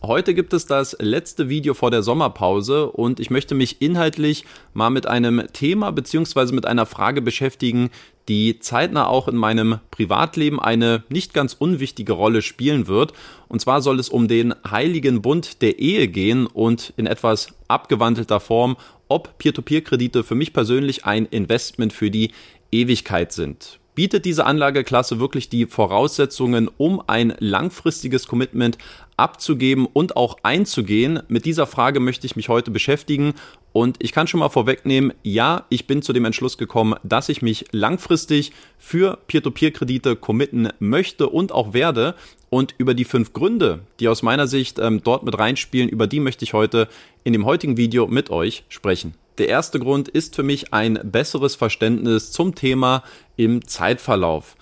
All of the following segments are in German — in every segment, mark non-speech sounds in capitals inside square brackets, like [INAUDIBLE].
Heute gibt es das letzte Video vor der Sommerpause und ich möchte mich inhaltlich mal mit einem Thema beziehungsweise mit einer Frage beschäftigen, die zeitnah auch in meinem Privatleben eine nicht ganz unwichtige Rolle spielen wird. Und zwar soll es um den heiligen Bund der Ehe gehen und in etwas abgewandelter Form, ob Peer-to-Peer-Kredite für mich persönlich ein Investment für die Ewigkeit sind bietet diese Anlageklasse wirklich die Voraussetzungen, um ein langfristiges Commitment abzugeben und auch einzugehen? Mit dieser Frage möchte ich mich heute beschäftigen und ich kann schon mal vorwegnehmen, ja, ich bin zu dem Entschluss gekommen, dass ich mich langfristig für Peer-to-Peer-Kredite committen möchte und auch werde. Und über die fünf Gründe, die aus meiner Sicht ähm, dort mit reinspielen, über die möchte ich heute in dem heutigen Video mit euch sprechen. Der erste Grund ist für mich ein besseres Verständnis zum Thema im Zeitverlauf.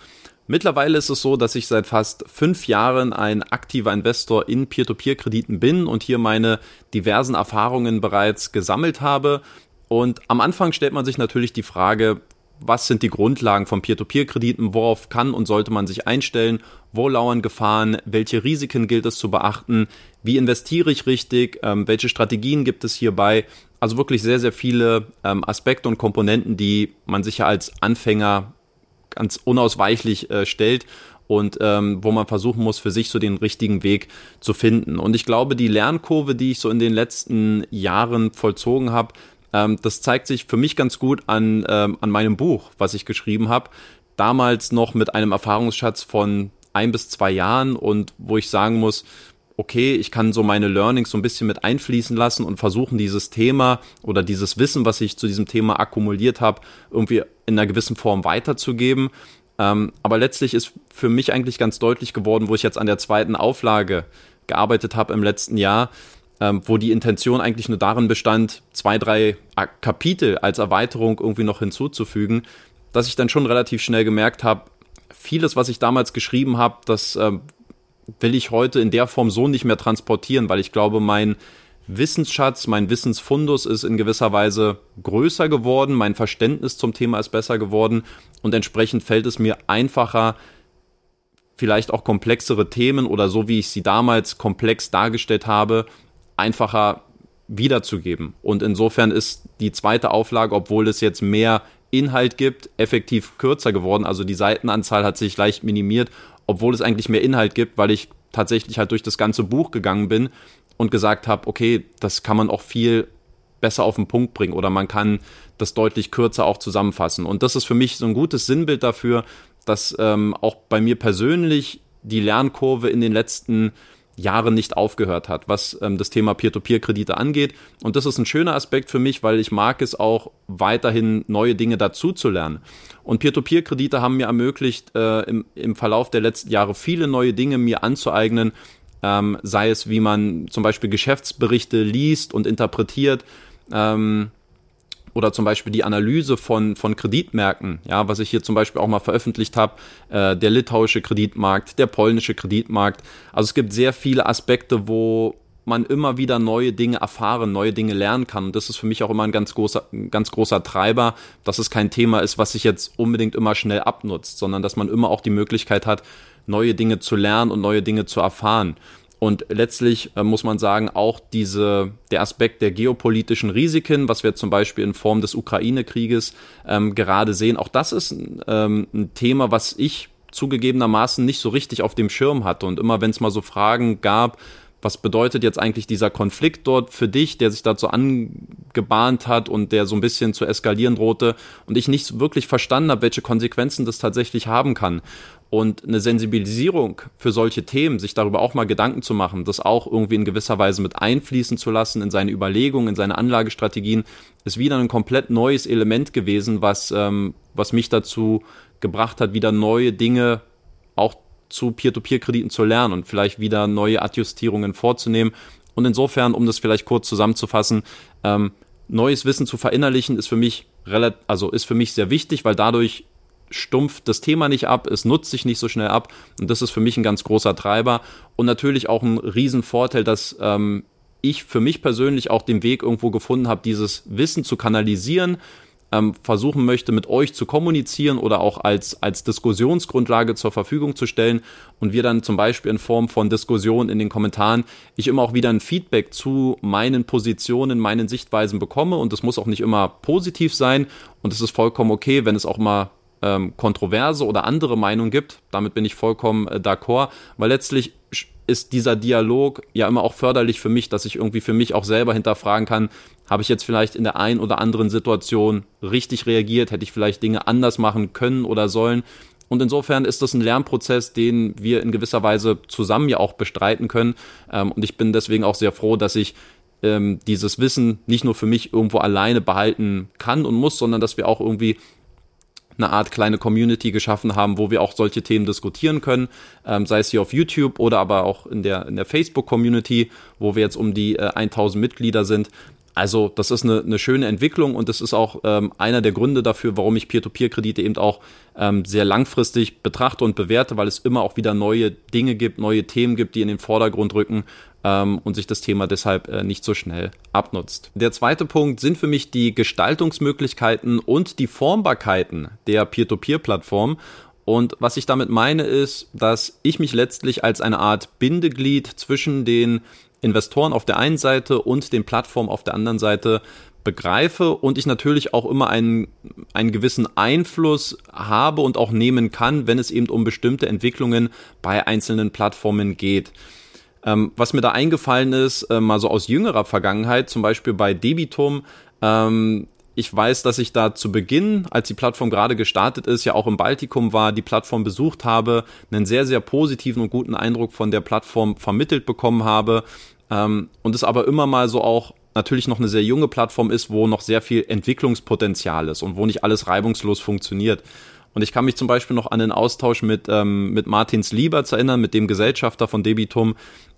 Mittlerweile ist es so, dass ich seit fast fünf Jahren ein aktiver Investor in Peer-to-Peer-Krediten bin und hier meine diversen Erfahrungen bereits gesammelt habe. Und am Anfang stellt man sich natürlich die Frage, was sind die Grundlagen von Peer-to-Peer-Krediten, worauf kann und sollte man sich einstellen, wo lauern Gefahren, welche Risiken gilt es zu beachten, wie investiere ich richtig, ähm, welche Strategien gibt es hierbei. Also wirklich sehr, sehr viele ähm, Aspekte und Komponenten, die man sich ja als Anfänger ganz unausweichlich äh, stellt und ähm, wo man versuchen muss, für sich so den richtigen Weg zu finden. Und ich glaube, die Lernkurve, die ich so in den letzten Jahren vollzogen habe, ähm, das zeigt sich für mich ganz gut an, ähm, an meinem Buch, was ich geschrieben habe. Damals noch mit einem Erfahrungsschatz von ein bis zwei Jahren und wo ich sagen muss, okay, ich kann so meine Learnings so ein bisschen mit einfließen lassen und versuchen, dieses Thema oder dieses Wissen, was ich zu diesem Thema akkumuliert habe, irgendwie in einer gewissen Form weiterzugeben. Ähm, aber letztlich ist für mich eigentlich ganz deutlich geworden, wo ich jetzt an der zweiten Auflage gearbeitet habe im letzten Jahr, ähm, wo die Intention eigentlich nur darin bestand, zwei, drei Kapitel als Erweiterung irgendwie noch hinzuzufügen, dass ich dann schon relativ schnell gemerkt habe, vieles, was ich damals geschrieben habe, das ähm, will ich heute in der Form so nicht mehr transportieren, weil ich glaube, mein Wissensschatz, mein Wissensfundus ist in gewisser Weise größer geworden, mein Verständnis zum Thema ist besser geworden und entsprechend fällt es mir einfacher, vielleicht auch komplexere Themen oder so wie ich sie damals komplex dargestellt habe, einfacher wiederzugeben. Und insofern ist die zweite Auflage, obwohl es jetzt mehr Inhalt gibt, effektiv kürzer geworden. Also die Seitenanzahl hat sich leicht minimiert, obwohl es eigentlich mehr Inhalt gibt, weil ich tatsächlich halt durch das ganze Buch gegangen bin und gesagt habe, okay, das kann man auch viel besser auf den Punkt bringen oder man kann das deutlich kürzer auch zusammenfassen. Und das ist für mich so ein gutes Sinnbild dafür, dass ähm, auch bei mir persönlich die Lernkurve in den letzten Jahren nicht aufgehört hat, was ähm, das Thema Peer-to-Peer-Kredite angeht. Und das ist ein schöner Aspekt für mich, weil ich mag es auch weiterhin neue Dinge dazu zu lernen. Und Peer-to-Peer-Kredite haben mir ermöglicht, äh, im, im Verlauf der letzten Jahre viele neue Dinge mir anzueignen, ähm, sei es, wie man zum Beispiel Geschäftsberichte liest und interpretiert, ähm, oder zum Beispiel die Analyse von, von Kreditmärkten, ja, was ich hier zum Beispiel auch mal veröffentlicht habe, äh, der litauische Kreditmarkt, der polnische Kreditmarkt. Also es gibt sehr viele Aspekte, wo man immer wieder neue Dinge erfahren, neue Dinge lernen kann. Und das ist für mich auch immer ein ganz großer, ein ganz großer Treiber, dass es kein Thema ist, was sich jetzt unbedingt immer schnell abnutzt, sondern dass man immer auch die Möglichkeit hat, neue Dinge zu lernen und neue Dinge zu erfahren. Und letztlich äh, muss man sagen, auch diese, der Aspekt der geopolitischen Risiken, was wir zum Beispiel in Form des Ukraine-Krieges ähm, gerade sehen, auch das ist ähm, ein Thema, was ich zugegebenermaßen nicht so richtig auf dem Schirm hatte. Und immer wenn es mal so Fragen gab, was bedeutet jetzt eigentlich dieser Konflikt dort für dich, der sich dazu angebahnt hat und der so ein bisschen zu eskalieren drohte und ich nicht wirklich verstanden habe, welche Konsequenzen das tatsächlich haben kann und eine Sensibilisierung für solche Themen, sich darüber auch mal Gedanken zu machen, das auch irgendwie in gewisser Weise mit einfließen zu lassen in seine Überlegungen, in seine Anlagestrategien, ist wieder ein komplett neues Element gewesen, was, ähm, was mich dazu gebracht hat, wieder neue Dinge auch zu Peer-to-Peer-Krediten zu lernen und vielleicht wieder neue Adjustierungen vorzunehmen. Und insofern, um das vielleicht kurz zusammenzufassen, ähm, neues Wissen zu verinnerlichen ist für mich relativ, also ist für mich sehr wichtig, weil dadurch stumpft das Thema nicht ab, es nutzt sich nicht so schnell ab und das ist für mich ein ganz großer Treiber und natürlich auch ein Riesenvorteil, dass ähm, ich für mich persönlich auch den Weg irgendwo gefunden habe, dieses Wissen zu kanalisieren ähm, versuchen möchte, mit euch zu kommunizieren oder auch als, als Diskussionsgrundlage zur Verfügung zu stellen und wir dann zum Beispiel in Form von Diskussionen in den Kommentaren, ich immer auch wieder ein Feedback zu meinen Positionen, meinen Sichtweisen bekomme und das muss auch nicht immer positiv sein und es ist vollkommen okay, wenn es auch mal ähm, kontroverse oder andere Meinungen gibt. Damit bin ich vollkommen äh, d'accord, weil letztlich ist dieser Dialog ja immer auch förderlich für mich, dass ich irgendwie für mich auch selber hinterfragen kann, habe ich jetzt vielleicht in der einen oder anderen Situation richtig reagiert, hätte ich vielleicht Dinge anders machen können oder sollen. Und insofern ist das ein Lernprozess, den wir in gewisser Weise zusammen ja auch bestreiten können. Ähm, und ich bin deswegen auch sehr froh, dass ich ähm, dieses Wissen nicht nur für mich irgendwo alleine behalten kann und muss, sondern dass wir auch irgendwie eine Art kleine Community geschaffen haben, wo wir auch solche Themen diskutieren können, ähm, sei es hier auf YouTube oder aber auch in der, in der Facebook-Community, wo wir jetzt um die äh, 1000 Mitglieder sind. Also das ist eine, eine schöne Entwicklung und das ist auch ähm, einer der Gründe dafür, warum ich Peer-to-Peer-Kredite eben auch ähm, sehr langfristig betrachte und bewerte, weil es immer auch wieder neue Dinge gibt, neue Themen gibt, die in den Vordergrund rücken ähm, und sich das Thema deshalb äh, nicht so schnell abnutzt. Der zweite Punkt sind für mich die Gestaltungsmöglichkeiten und die Formbarkeiten der Peer-to-Peer-Plattform. Und was ich damit meine ist, dass ich mich letztlich als eine Art Bindeglied zwischen den Investoren auf der einen Seite und den Plattformen auf der anderen Seite begreife und ich natürlich auch immer einen, einen gewissen Einfluss habe und auch nehmen kann, wenn es eben um bestimmte Entwicklungen bei einzelnen Plattformen geht. Ähm, was mir da eingefallen ist, äh, mal so aus jüngerer Vergangenheit, zum Beispiel bei Debitum, ähm, ich weiß, dass ich da zu Beginn, als die Plattform gerade gestartet ist, ja auch im Baltikum war, die Plattform besucht habe, einen sehr, sehr positiven und guten Eindruck von der Plattform vermittelt bekommen habe. Ähm, und es aber immer mal so auch natürlich noch eine sehr junge Plattform ist, wo noch sehr viel Entwicklungspotenzial ist und wo nicht alles reibungslos funktioniert. Und ich kann mich zum Beispiel noch an den Austausch mit, ähm, mit Martins Lieberts erinnern, mit dem Gesellschafter von Debitum,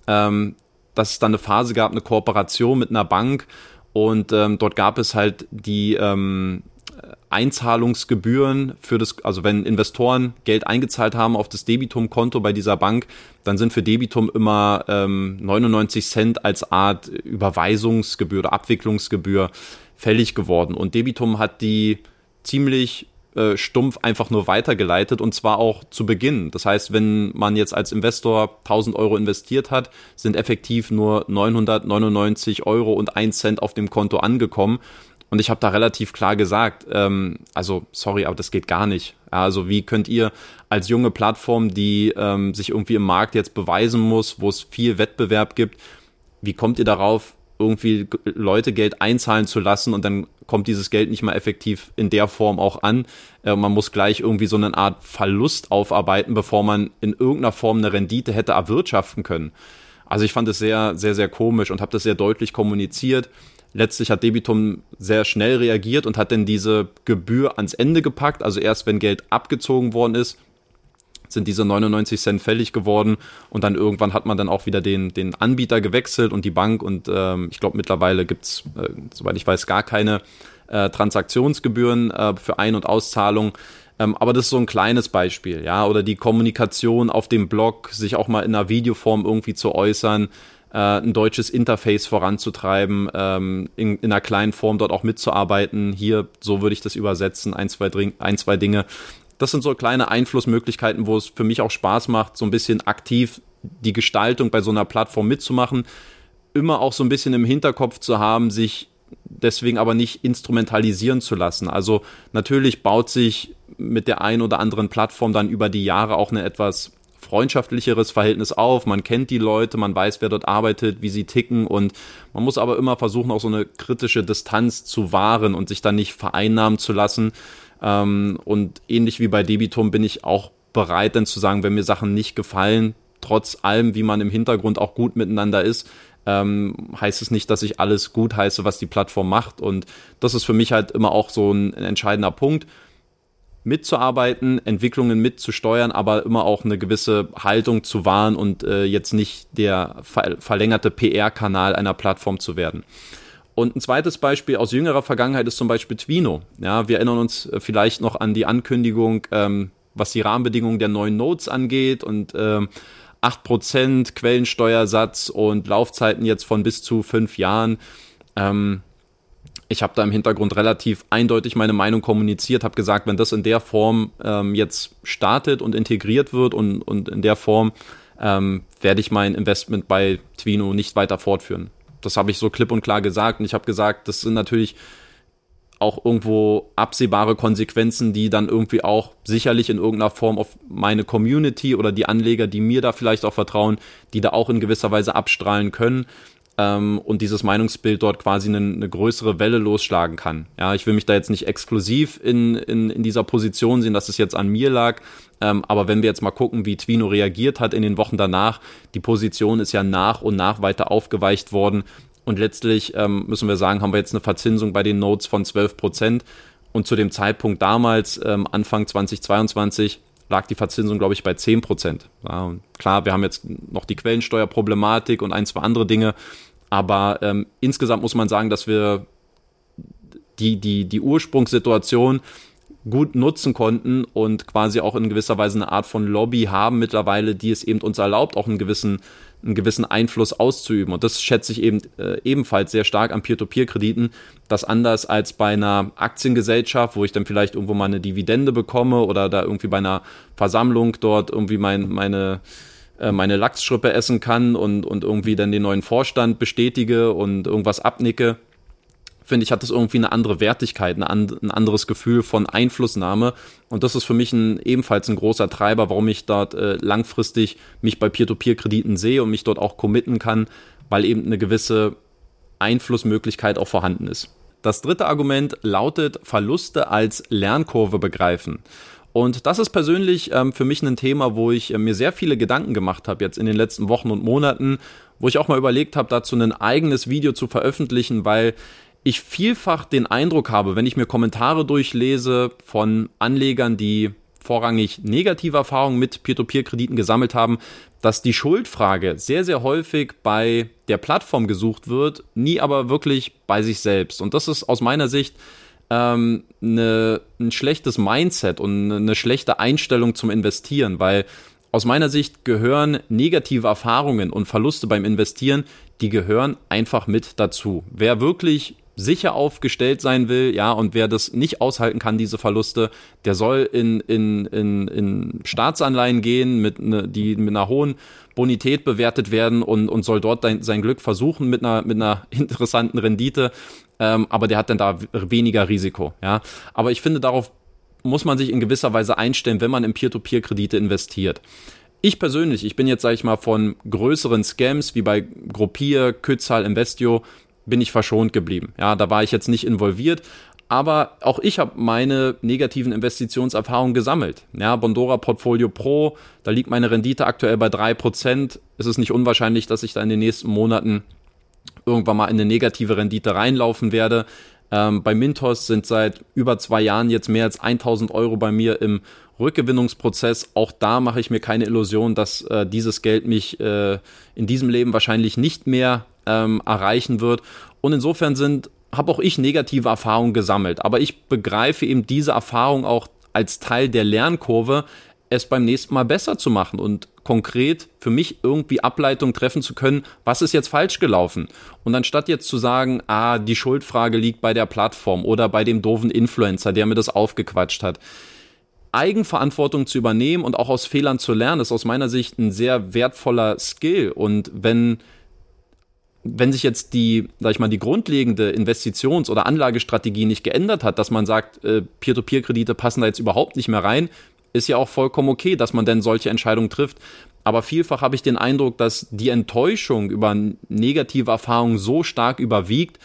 ähm, dass es dann eine Phase gab, eine Kooperation mit einer Bank und ähm, dort gab es halt die ähm, Einzahlungsgebühren für das, also wenn Investoren Geld eingezahlt haben auf das Debitum-Konto bei dieser Bank, dann sind für Debitum immer ähm, 99 Cent als Art Überweisungsgebühr oder Abwicklungsgebühr fällig geworden. Und Debitum hat die ziemlich äh, stumpf einfach nur weitergeleitet und zwar auch zu Beginn. Das heißt, wenn man jetzt als Investor 1000 Euro investiert hat, sind effektiv nur 999 Euro und 1 Cent auf dem Konto angekommen. Und ich habe da relativ klar gesagt, ähm, also sorry, aber das geht gar nicht. Also wie könnt ihr als junge Plattform, die ähm, sich irgendwie im Markt jetzt beweisen muss, wo es viel Wettbewerb gibt, wie kommt ihr darauf, irgendwie Leute Geld einzahlen zu lassen und dann kommt dieses Geld nicht mal effektiv in der Form auch an. Äh, man muss gleich irgendwie so eine Art Verlust aufarbeiten, bevor man in irgendeiner Form eine Rendite hätte erwirtschaften können. Also ich fand es sehr, sehr, sehr komisch und habe das sehr deutlich kommuniziert. Letztlich hat Debitum sehr schnell reagiert und hat dann diese Gebühr ans Ende gepackt. Also erst wenn Geld abgezogen worden ist, sind diese 99 Cent fällig geworden und dann irgendwann hat man dann auch wieder den, den Anbieter gewechselt und die Bank und ähm, ich glaube mittlerweile gibt's, äh, soweit ich weiß, gar keine äh, Transaktionsgebühren äh, für Ein- und Auszahlung. Ähm, aber das ist so ein kleines Beispiel, ja, oder die Kommunikation auf dem Blog, sich auch mal in einer Videoform irgendwie zu äußern äh, ein deutsches Interface voranzutreiben, ähm, in, in einer kleinen Form dort auch mitzuarbeiten. Hier, so würde ich das übersetzen, ein, zwei, ein, zwei Dinge. Das sind so kleine Einflussmöglichkeiten, wo es für mich auch Spaß macht, so ein bisschen aktiv die Gestaltung bei so einer Plattform mitzumachen. Immer auch so ein bisschen im Hinterkopf zu haben, sich deswegen aber nicht instrumentalisieren zu lassen. Also natürlich baut sich mit der einen oder anderen Plattform dann über die Jahre auch eine etwas freundschaftlicheres Verhältnis auf. Man kennt die Leute, man weiß, wer dort arbeitet, wie sie ticken und man muss aber immer versuchen, auch so eine kritische Distanz zu wahren und sich dann nicht vereinnahmen zu lassen. Ähm, und ähnlich wie bei Debitum bin ich auch bereit, dann zu sagen, wenn mir Sachen nicht gefallen, trotz allem, wie man im Hintergrund auch gut miteinander ist, ähm, heißt es nicht, dass ich alles gut heiße, was die Plattform macht. Und das ist für mich halt immer auch so ein, ein entscheidender Punkt mitzuarbeiten, Entwicklungen mitzusteuern, aber immer auch eine gewisse Haltung zu wahren und äh, jetzt nicht der ver verlängerte PR-Kanal einer Plattform zu werden. Und ein zweites Beispiel aus jüngerer Vergangenheit ist zum Beispiel Twino. Ja, wir erinnern uns äh, vielleicht noch an die Ankündigung, ähm, was die Rahmenbedingungen der neuen Notes angeht und ähm, 8% Quellensteuersatz und Laufzeiten jetzt von bis zu fünf Jahren. Ähm, ich habe da im Hintergrund relativ eindeutig meine Meinung kommuniziert, habe gesagt, wenn das in der Form ähm, jetzt startet und integriert wird und, und in der Form ähm, werde ich mein Investment bei Twino nicht weiter fortführen. Das habe ich so klipp und klar gesagt. Und ich habe gesagt, das sind natürlich auch irgendwo absehbare Konsequenzen, die dann irgendwie auch sicherlich in irgendeiner Form auf meine Community oder die Anleger, die mir da vielleicht auch vertrauen, die da auch in gewisser Weise abstrahlen können ähm, und dieses Meinungsbild dort quasi eine, eine, größere Welle losschlagen kann. Ja, ich will mich da jetzt nicht exklusiv in, in, in dieser Position sehen, dass es jetzt an mir lag. Ähm, aber wenn wir jetzt mal gucken, wie Twino reagiert hat in den Wochen danach, die Position ist ja nach und nach weiter aufgeweicht worden. Und letztlich ähm, müssen wir sagen, haben wir jetzt eine Verzinsung bei den Notes von 12 Prozent. Und zu dem Zeitpunkt damals, ähm, Anfang 2022, lag die Verzinsung, glaube ich, bei 10 Prozent. Ja, klar, wir haben jetzt noch die Quellensteuerproblematik und ein, zwei andere Dinge. Aber ähm, insgesamt muss man sagen, dass wir die, die, die Ursprungssituation gut nutzen konnten und quasi auch in gewisser Weise eine Art von Lobby haben mittlerweile, die es eben uns erlaubt, auch einen gewissen, einen gewissen Einfluss auszuüben. Und das schätze ich eben äh, ebenfalls sehr stark an Peer-to-Peer-Krediten, dass anders als bei einer Aktiengesellschaft, wo ich dann vielleicht irgendwo mal eine Dividende bekomme oder da irgendwie bei einer Versammlung dort irgendwie mein, meine äh, meine Lachsschrippe essen kann und, und irgendwie dann den neuen Vorstand bestätige und irgendwas abnicke, finde ich, hat das irgendwie eine andere Wertigkeit, ein, ein anderes Gefühl von Einflussnahme. Und das ist für mich ein, ebenfalls ein großer Treiber, warum ich dort äh, langfristig mich bei Peer-to-Peer-Krediten sehe und mich dort auch committen kann, weil eben eine gewisse Einflussmöglichkeit auch vorhanden ist. Das dritte Argument lautet Verluste als Lernkurve begreifen. Und das ist persönlich ähm, für mich ein Thema, wo ich äh, mir sehr viele Gedanken gemacht habe jetzt in den letzten Wochen und Monaten, wo ich auch mal überlegt habe, dazu ein eigenes Video zu veröffentlichen, weil ich vielfach den Eindruck habe, wenn ich mir Kommentare durchlese von Anlegern, die vorrangig negative Erfahrungen mit Peer-to-Peer-Krediten gesammelt haben, dass die Schuldfrage sehr, sehr häufig bei der Plattform gesucht wird, nie aber wirklich bei sich selbst. Und das ist aus meiner Sicht ähm, eine, ein schlechtes Mindset und eine schlechte Einstellung zum Investieren, weil aus meiner Sicht gehören negative Erfahrungen und Verluste beim Investieren, die gehören einfach mit dazu. Wer wirklich sicher aufgestellt sein will, ja, und wer das nicht aushalten kann, diese Verluste, der soll in, in, in, in Staatsanleihen gehen, mit ne, die mit einer hohen Bonität bewertet werden und, und soll dort sein Glück versuchen mit einer, mit einer [LAUGHS] interessanten Rendite ähm, aber der hat dann da weniger Risiko. Ja, aber ich finde, darauf muss man sich in gewisser Weise einstellen, wenn man in Peer-to-Peer-Kredite investiert. Ich persönlich, ich bin jetzt, sage ich mal, von größeren Scams wie bei Gruppier, Kützal, Investio, bin ich verschont geblieben. Ja, da war ich jetzt nicht involviert, aber auch ich habe meine negativen Investitionserfahrungen gesammelt. Ja, Bondora Portfolio Pro, da liegt meine Rendite aktuell bei drei Prozent. Es ist nicht unwahrscheinlich, dass ich da in den nächsten Monaten irgendwann mal in eine negative Rendite reinlaufen werde. Ähm, bei Mintos sind seit über zwei Jahren jetzt mehr als 1000 Euro bei mir im Rückgewinnungsprozess. Auch da mache ich mir keine Illusion, dass äh, dieses Geld mich äh, in diesem Leben wahrscheinlich nicht mehr ähm, erreichen wird. Und insofern sind habe auch ich negative Erfahrungen gesammelt, aber ich begreife eben diese Erfahrung auch als Teil der Lernkurve, es beim nächsten Mal besser zu machen und konkret für mich irgendwie Ableitung treffen zu können, was ist jetzt falsch gelaufen. Und anstatt jetzt zu sagen, ah, die Schuldfrage liegt bei der Plattform oder bei dem doofen Influencer, der mir das aufgequatscht hat. Eigenverantwortung zu übernehmen und auch aus Fehlern zu lernen, ist aus meiner Sicht ein sehr wertvoller Skill. Und wenn wenn sich jetzt die, sag ich mal, die grundlegende Investitions- oder Anlagestrategie nicht geändert hat, dass man sagt, äh, Peer-to-Peer-Kredite passen da jetzt überhaupt nicht mehr rein, ist ja auch vollkommen okay, dass man denn solche Entscheidungen trifft. Aber vielfach habe ich den Eindruck, dass die Enttäuschung über negative Erfahrungen so stark überwiegt,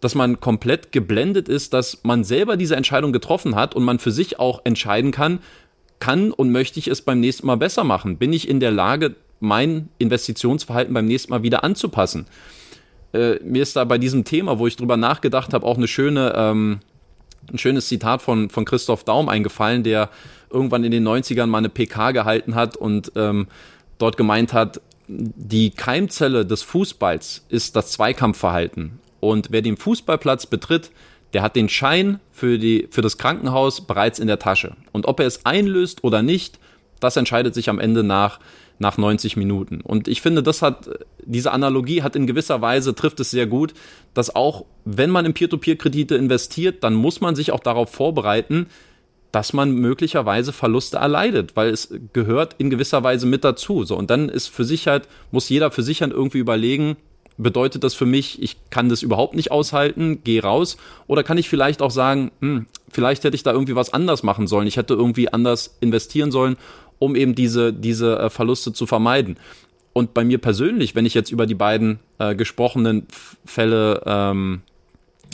dass man komplett geblendet ist, dass man selber diese Entscheidung getroffen hat und man für sich auch entscheiden kann, kann und möchte ich es beim nächsten Mal besser machen? Bin ich in der Lage, mein Investitionsverhalten beim nächsten Mal wieder anzupassen? Äh, mir ist da bei diesem Thema, wo ich drüber nachgedacht habe, auch eine schöne, ähm, ein schönes Zitat von, von Christoph Daum eingefallen, der irgendwann in den 90ern mal eine PK gehalten hat und ähm, dort gemeint hat, die Keimzelle des Fußballs ist das Zweikampfverhalten. Und wer den Fußballplatz betritt, der hat den Schein für, die, für das Krankenhaus bereits in der Tasche. Und ob er es einlöst oder nicht, das entscheidet sich am Ende nach nach 90 Minuten. Und ich finde, das hat, diese Analogie hat in gewisser Weise, trifft es sehr gut, dass auch, wenn man in Peer-to-Peer-Kredite investiert, dann muss man sich auch darauf vorbereiten, dass man möglicherweise Verluste erleidet, weil es gehört in gewisser Weise mit dazu. So, und dann ist für sich halt, muss jeder für sich irgendwie überlegen, bedeutet das für mich, ich kann das überhaupt nicht aushalten, geh raus? Oder kann ich vielleicht auch sagen, hm, vielleicht hätte ich da irgendwie was anders machen sollen, ich hätte irgendwie anders investieren sollen, um eben diese, diese äh, Verluste zu vermeiden. Und bei mir persönlich, wenn ich jetzt über die beiden äh, gesprochenen Fälle ähm,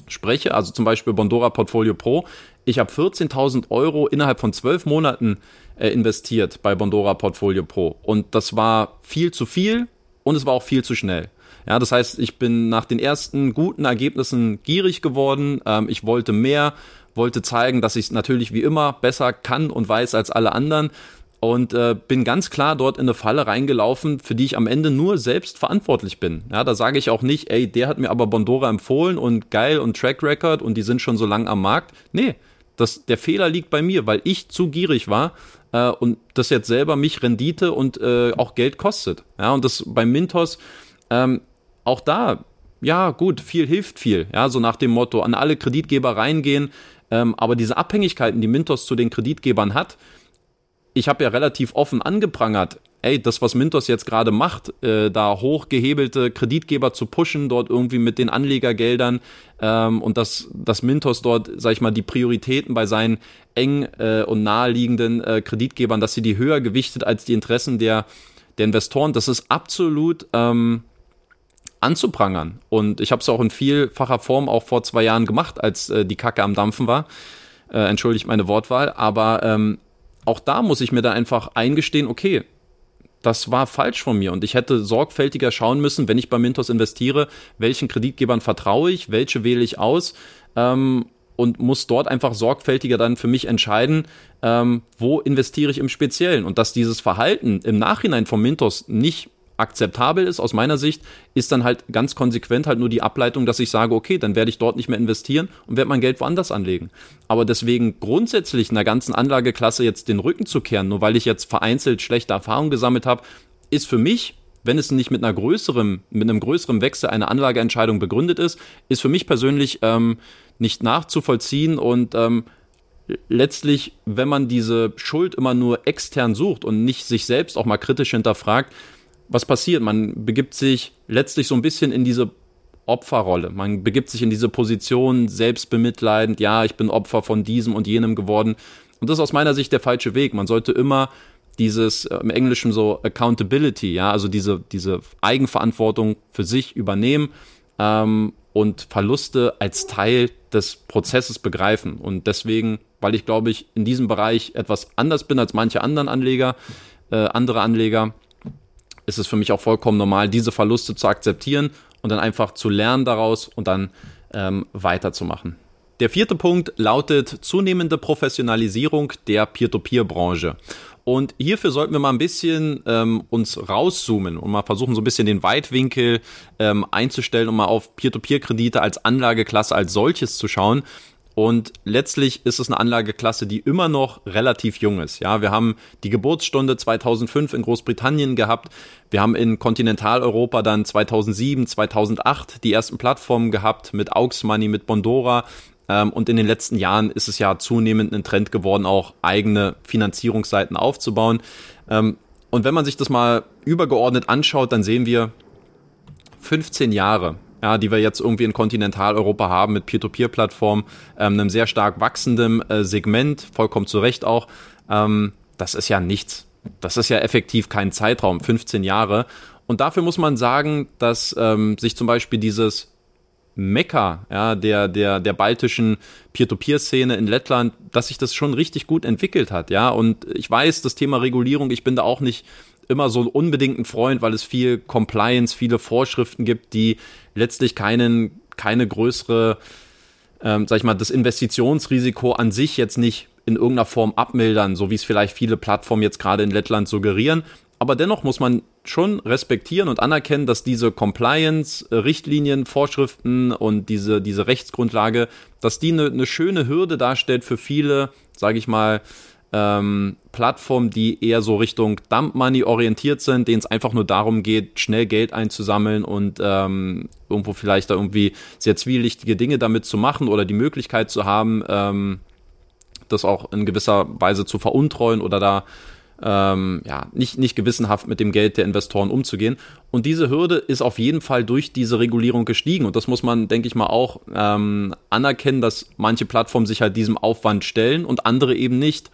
spreche, also zum Beispiel Bondora Portfolio Pro, ich habe 14.000 Euro innerhalb von zwölf Monaten äh, investiert bei Bondora Portfolio Pro. Und das war viel zu viel und es war auch viel zu schnell. Ja, das heißt, ich bin nach den ersten guten Ergebnissen gierig geworden. Ähm, ich wollte mehr, wollte zeigen, dass ich es natürlich wie immer besser kann und weiß als alle anderen und äh, bin ganz klar dort in eine Falle reingelaufen, für die ich am Ende nur selbst verantwortlich bin. Ja, da sage ich auch nicht, ey, der hat mir aber Bondora empfohlen und geil und Track Record und die sind schon so lang am Markt. Nee, das, der Fehler liegt bei mir, weil ich zu gierig war äh, und das jetzt selber mich Rendite und äh, auch Geld kostet. Ja, und das bei Mintos ähm, auch da, ja, gut, viel hilft viel. Ja, so nach dem Motto, an alle Kreditgeber reingehen. Ähm, aber diese Abhängigkeiten, die Mintos zu den Kreditgebern hat, ich habe ja relativ offen angeprangert, ey, das, was Mintos jetzt gerade macht, äh, da hochgehebelte Kreditgeber zu pushen, dort irgendwie mit den Anlegergeldern ähm, und dass, dass Mintos dort, sag ich mal, die Prioritäten bei seinen eng äh, und naheliegenden äh, Kreditgebern, dass sie die höher gewichtet als die Interessen der, der Investoren, das ist absolut ähm, anzuprangern. Und ich habe es auch in vielfacher Form auch vor zwei Jahren gemacht, als äh, die Kacke am Dampfen war. Äh, entschuldigt meine Wortwahl, aber ähm, auch da muss ich mir da einfach eingestehen, okay, das war falsch von mir. Und ich hätte sorgfältiger schauen müssen, wenn ich bei Mintos investiere, welchen Kreditgebern vertraue ich, welche wähle ich aus ähm, und muss dort einfach sorgfältiger dann für mich entscheiden, ähm, wo investiere ich im Speziellen. Und dass dieses Verhalten im Nachhinein von Mintos nicht akzeptabel ist aus meiner Sicht, ist dann halt ganz konsequent halt nur die Ableitung, dass ich sage, okay, dann werde ich dort nicht mehr investieren und werde mein Geld woanders anlegen. Aber deswegen grundsätzlich einer ganzen Anlageklasse jetzt den Rücken zu kehren, nur weil ich jetzt vereinzelt schlechte Erfahrungen gesammelt habe, ist für mich wenn es nicht mit einer größeren, mit einem größeren Wechsel einer Anlageentscheidung begründet ist, ist für mich persönlich ähm, nicht nachzuvollziehen und ähm, letztlich, wenn man diese Schuld immer nur extern sucht und nicht sich selbst auch mal kritisch hinterfragt, was passiert? Man begibt sich letztlich so ein bisschen in diese Opferrolle. Man begibt sich in diese Position, selbstbemitleidend, ja, ich bin Opfer von diesem und jenem geworden. Und das ist aus meiner Sicht der falsche Weg. Man sollte immer dieses äh, im Englischen so Accountability, ja, also diese, diese Eigenverantwortung für sich übernehmen ähm, und Verluste als Teil des Prozesses begreifen. Und deswegen, weil ich glaube ich in diesem Bereich etwas anders bin als manche anderen Anleger, äh, andere Anleger, ist es für mich auch vollkommen normal, diese Verluste zu akzeptieren und dann einfach zu lernen daraus und dann ähm, weiterzumachen. Der vierte Punkt lautet zunehmende Professionalisierung der Peer-to-Peer-Branche. Und hierfür sollten wir mal ein bisschen ähm, uns rauszoomen und mal versuchen, so ein bisschen den Weitwinkel ähm, einzustellen und mal auf Peer-to-Peer-Kredite als Anlageklasse als solches zu schauen und letztlich ist es eine Anlageklasse, die immer noch relativ jung ist. Ja, wir haben die Geburtsstunde 2005 in Großbritannien gehabt. Wir haben in Kontinentaleuropa dann 2007, 2008 die ersten Plattformen gehabt mit Aux Money, mit Bondora. Ähm, und in den letzten Jahren ist es ja zunehmend ein Trend geworden, auch eigene Finanzierungsseiten aufzubauen. Ähm, und wenn man sich das mal übergeordnet anschaut, dann sehen wir 15 Jahre ja, die wir jetzt irgendwie in Kontinentaleuropa haben mit Peer-to-Peer-Plattformen, ähm, einem sehr stark wachsenden äh, Segment, vollkommen zu Recht auch. Ähm, das ist ja nichts. Das ist ja effektiv kein Zeitraum, 15 Jahre. Und dafür muss man sagen, dass ähm, sich zum Beispiel dieses Mekka ja, der, der, der baltischen Peer-to-Peer-Szene in Lettland, dass sich das schon richtig gut entwickelt hat. Ja, und ich weiß, das Thema Regulierung, ich bin da auch nicht immer so unbedingt ein Freund, weil es viel Compliance, viele Vorschriften gibt, die letztlich keinen, keine größere, ähm, sag ich mal, das Investitionsrisiko an sich jetzt nicht in irgendeiner Form abmildern, so wie es vielleicht viele Plattformen jetzt gerade in Lettland suggerieren. Aber dennoch muss man schon respektieren und anerkennen, dass diese Compliance, Richtlinien, Vorschriften und diese, diese Rechtsgrundlage, dass die eine, eine schöne Hürde darstellt für viele, sage ich mal, ähm, Plattformen, die eher so Richtung Dump Money orientiert sind, denen es einfach nur darum geht, schnell Geld einzusammeln und ähm, irgendwo vielleicht da irgendwie sehr zwielichtige Dinge damit zu machen oder die Möglichkeit zu haben, ähm, das auch in gewisser Weise zu veruntreuen oder da ähm, ja, nicht, nicht gewissenhaft mit dem Geld der Investoren umzugehen. Und diese Hürde ist auf jeden Fall durch diese Regulierung gestiegen. Und das muss man, denke ich mal, auch ähm, anerkennen, dass manche Plattformen sich halt diesem Aufwand stellen und andere eben nicht.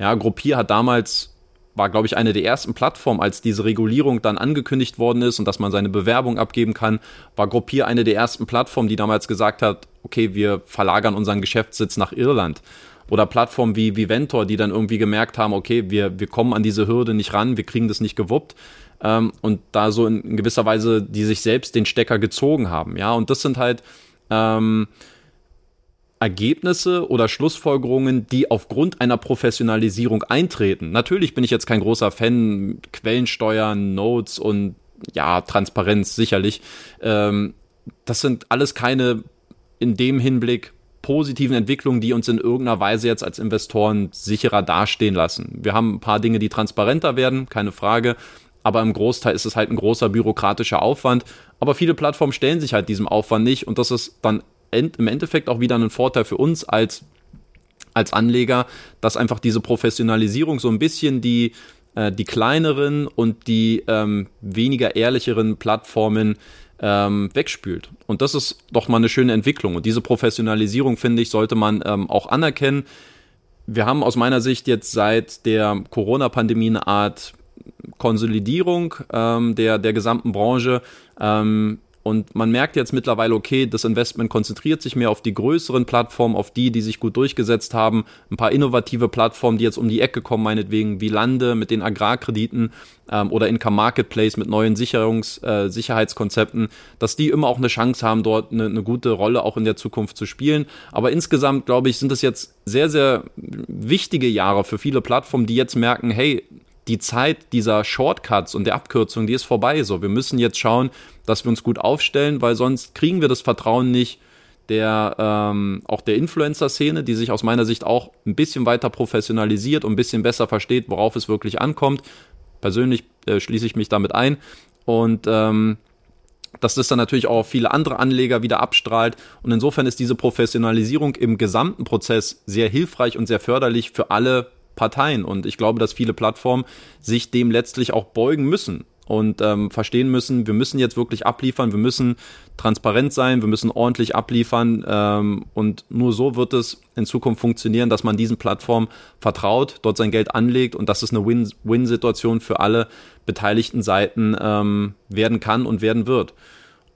Ja, Gruppier hat damals war, glaube ich, eine der ersten Plattformen, als diese Regulierung dann angekündigt worden ist und dass man seine Bewerbung abgeben kann, war Gruppier eine der ersten Plattformen, die damals gesagt hat, okay, wir verlagern unseren Geschäftssitz nach Irland oder Plattformen wie Viventor, die dann irgendwie gemerkt haben, okay, wir, wir kommen an diese Hürde nicht ran, wir kriegen das nicht gewuppt. Ähm, und da so in, in, gewisser Weise, die sich selbst den Stecker gezogen haben. Ja, und das sind halt ähm, Ergebnisse oder Schlussfolgerungen, die aufgrund einer Professionalisierung eintreten. Natürlich bin ich jetzt kein großer Fan, Quellensteuern, Notes und ja, Transparenz sicherlich. Ähm, das sind alles keine in dem Hinblick positiven Entwicklungen, die uns in irgendeiner Weise jetzt als Investoren sicherer dastehen lassen. Wir haben ein paar Dinge, die transparenter werden, keine Frage. Aber im Großteil ist es halt ein großer bürokratischer Aufwand. Aber viele Plattformen stellen sich halt diesem Aufwand nicht und das ist dann im Endeffekt auch wieder ein Vorteil für uns als, als Anleger, dass einfach diese Professionalisierung so ein bisschen die, äh, die kleineren und die ähm, weniger ehrlicheren Plattformen ähm, wegspült. Und das ist doch mal eine schöne Entwicklung. Und diese Professionalisierung, finde ich, sollte man ähm, auch anerkennen. Wir haben aus meiner Sicht jetzt seit der Corona-Pandemie eine Art Konsolidierung ähm, der, der gesamten Branche. Ähm, und man merkt jetzt mittlerweile, okay, das Investment konzentriert sich mehr auf die größeren Plattformen, auf die, die sich gut durchgesetzt haben. Ein paar innovative Plattformen, die jetzt um die Ecke kommen, meinetwegen wie Lande mit den Agrarkrediten ähm, oder Income Marketplace mit neuen Sicherungs-, äh, Sicherheitskonzepten, dass die immer auch eine Chance haben, dort eine, eine gute Rolle auch in der Zukunft zu spielen. Aber insgesamt, glaube ich, sind es jetzt sehr, sehr wichtige Jahre für viele Plattformen, die jetzt merken, hey, die Zeit dieser Shortcuts und der Abkürzung, die ist vorbei. So, wir müssen jetzt schauen, dass wir uns gut aufstellen, weil sonst kriegen wir das Vertrauen nicht der ähm, auch der Influencer-Szene, die sich aus meiner Sicht auch ein bisschen weiter professionalisiert und ein bisschen besser versteht, worauf es wirklich ankommt. Persönlich äh, schließe ich mich damit ein und ähm, dass das dann natürlich auch viele andere Anleger wieder abstrahlt. Und insofern ist diese Professionalisierung im gesamten Prozess sehr hilfreich und sehr förderlich für alle Parteien. Und ich glaube, dass viele Plattformen sich dem letztlich auch beugen müssen und ähm, verstehen müssen, wir müssen jetzt wirklich abliefern, wir müssen transparent sein, wir müssen ordentlich abliefern ähm, und nur so wird es in Zukunft funktionieren, dass man diesen Plattformen vertraut, dort sein Geld anlegt und dass es eine Win-Win-Situation für alle beteiligten Seiten ähm, werden kann und werden wird.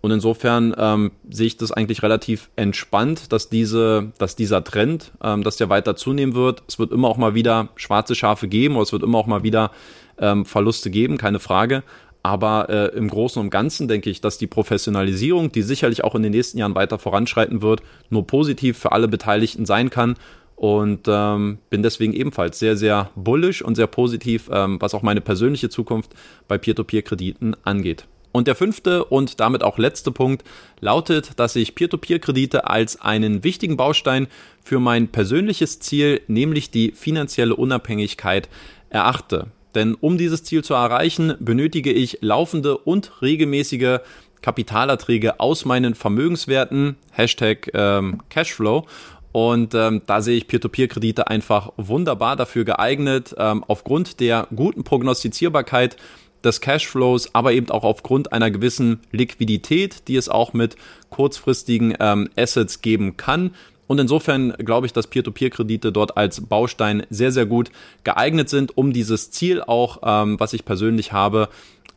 Und insofern ähm, sehe ich das eigentlich relativ entspannt, dass diese, dass dieser Trend, ähm, dass der weiter zunehmen wird. Es wird immer auch mal wieder schwarze Schafe geben oder es wird immer auch mal wieder ähm, Verluste geben, keine Frage. Aber äh, im Großen und Ganzen denke ich, dass die Professionalisierung, die sicherlich auch in den nächsten Jahren weiter voranschreiten wird, nur positiv für alle Beteiligten sein kann. Und ähm, bin deswegen ebenfalls sehr, sehr bullish und sehr positiv, ähm, was auch meine persönliche Zukunft bei Peer-to-Peer-Krediten angeht. Und der fünfte und damit auch letzte Punkt lautet, dass ich Peer-to-Peer-Kredite als einen wichtigen Baustein für mein persönliches Ziel, nämlich die finanzielle Unabhängigkeit, erachte. Denn um dieses Ziel zu erreichen, benötige ich laufende und regelmäßige Kapitalerträge aus meinen Vermögenswerten, Hashtag ähm, Cashflow. Und ähm, da sehe ich Peer-to-Peer-Kredite einfach wunderbar dafür geeignet, ähm, aufgrund der guten Prognostizierbarkeit des Cashflows, aber eben auch aufgrund einer gewissen Liquidität, die es auch mit kurzfristigen ähm, Assets geben kann. Und insofern glaube ich, dass Peer-to-Peer-Kredite dort als Baustein sehr, sehr gut geeignet sind, um dieses Ziel auch, ähm, was ich persönlich habe,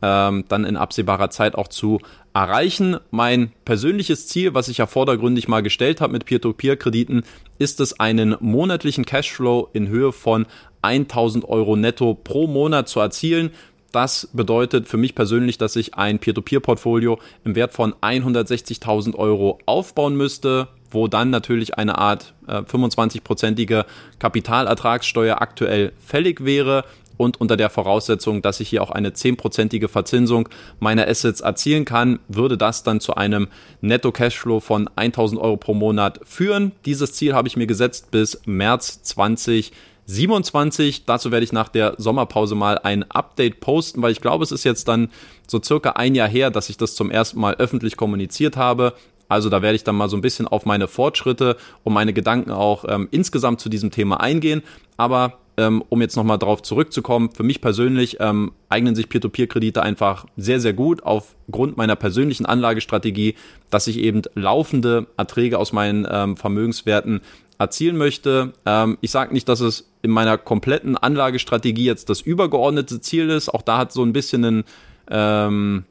ähm, dann in absehbarer Zeit auch zu erreichen. Mein persönliches Ziel, was ich ja vordergründig mal gestellt habe mit Peer-to-Peer-Krediten, ist es, einen monatlichen Cashflow in Höhe von 1000 Euro netto pro Monat zu erzielen. Das bedeutet für mich persönlich, dass ich ein Peer-to-Peer-Portfolio im Wert von 160.000 Euro aufbauen müsste, wo dann natürlich eine Art äh, 25-prozentige Kapitalertragssteuer aktuell fällig wäre und unter der Voraussetzung, dass ich hier auch eine 10-prozentige Verzinsung meiner Assets erzielen kann, würde das dann zu einem Netto-Cashflow von 1000 Euro pro Monat führen. Dieses Ziel habe ich mir gesetzt bis März 2020. 27. Dazu werde ich nach der Sommerpause mal ein Update posten, weil ich glaube, es ist jetzt dann so circa ein Jahr her, dass ich das zum ersten Mal öffentlich kommuniziert habe. Also da werde ich dann mal so ein bisschen auf meine Fortschritte und meine Gedanken auch ähm, insgesamt zu diesem Thema eingehen. Aber ähm, um jetzt nochmal darauf zurückzukommen, für mich persönlich ähm, eignen sich Peer-to-Peer-Kredite einfach sehr, sehr gut aufgrund meiner persönlichen Anlagestrategie, dass ich eben laufende Erträge aus meinen ähm, Vermögenswerten erzielen möchte. Ähm, ich sage nicht, dass es in meiner kompletten Anlagestrategie jetzt das übergeordnete Ziel ist. Auch da hat so ein bisschen ein, ähm,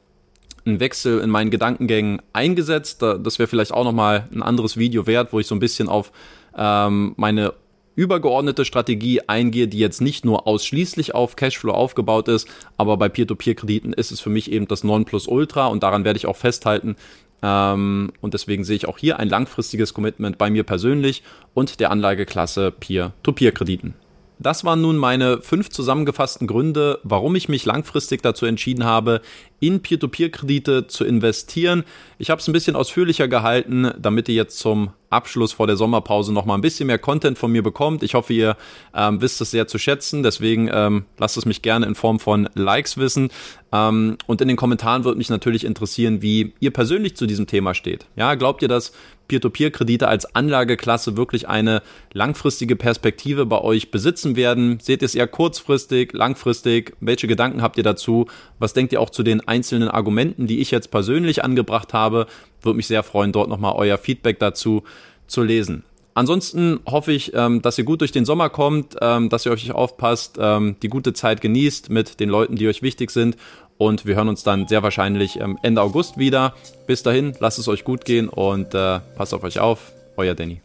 ein Wechsel in meinen Gedankengängen eingesetzt. Das wäre vielleicht auch nochmal ein anderes Video wert, wo ich so ein bisschen auf ähm, meine übergeordnete Strategie eingehe, die jetzt nicht nur ausschließlich auf Cashflow aufgebaut ist, aber bei Peer-to-Peer-Krediten ist es für mich eben das Nonplusultra und daran werde ich auch festhalten. Ähm, und deswegen sehe ich auch hier ein langfristiges Commitment bei mir persönlich und der Anlageklasse Peer-to-Peer-Krediten. Das waren nun meine fünf zusammengefassten Gründe, warum ich mich langfristig dazu entschieden habe, in Peer-to-Peer-Kredite zu investieren. Ich habe es ein bisschen ausführlicher gehalten, damit ihr jetzt zum Abschluss vor der Sommerpause noch mal ein bisschen mehr Content von mir bekommt. Ich hoffe, ihr ähm, wisst es sehr zu schätzen. Deswegen ähm, lasst es mich gerne in Form von Likes wissen. Ähm, und in den Kommentaren würde mich natürlich interessieren, wie ihr persönlich zu diesem Thema steht. Ja, glaubt ihr, dass Peer-to-Peer-Kredite als Anlageklasse wirklich eine langfristige Perspektive bei euch besitzen werden? Seht ihr es eher kurzfristig, langfristig? Welche Gedanken habt ihr dazu? Was denkt ihr auch zu den einzelnen Argumenten, die ich jetzt persönlich angebracht habe? Würde mich sehr freuen, dort nochmal euer Feedback dazu zu lesen. Ansonsten hoffe ich, ähm, dass ihr gut durch den Sommer kommt, ähm, dass ihr euch aufpasst, ähm, die gute Zeit genießt mit den Leuten, die euch wichtig sind und wir hören uns dann sehr wahrscheinlich Ende August wieder. Bis dahin, lasst es euch gut gehen und äh, passt auf euch auf. Euer Danny.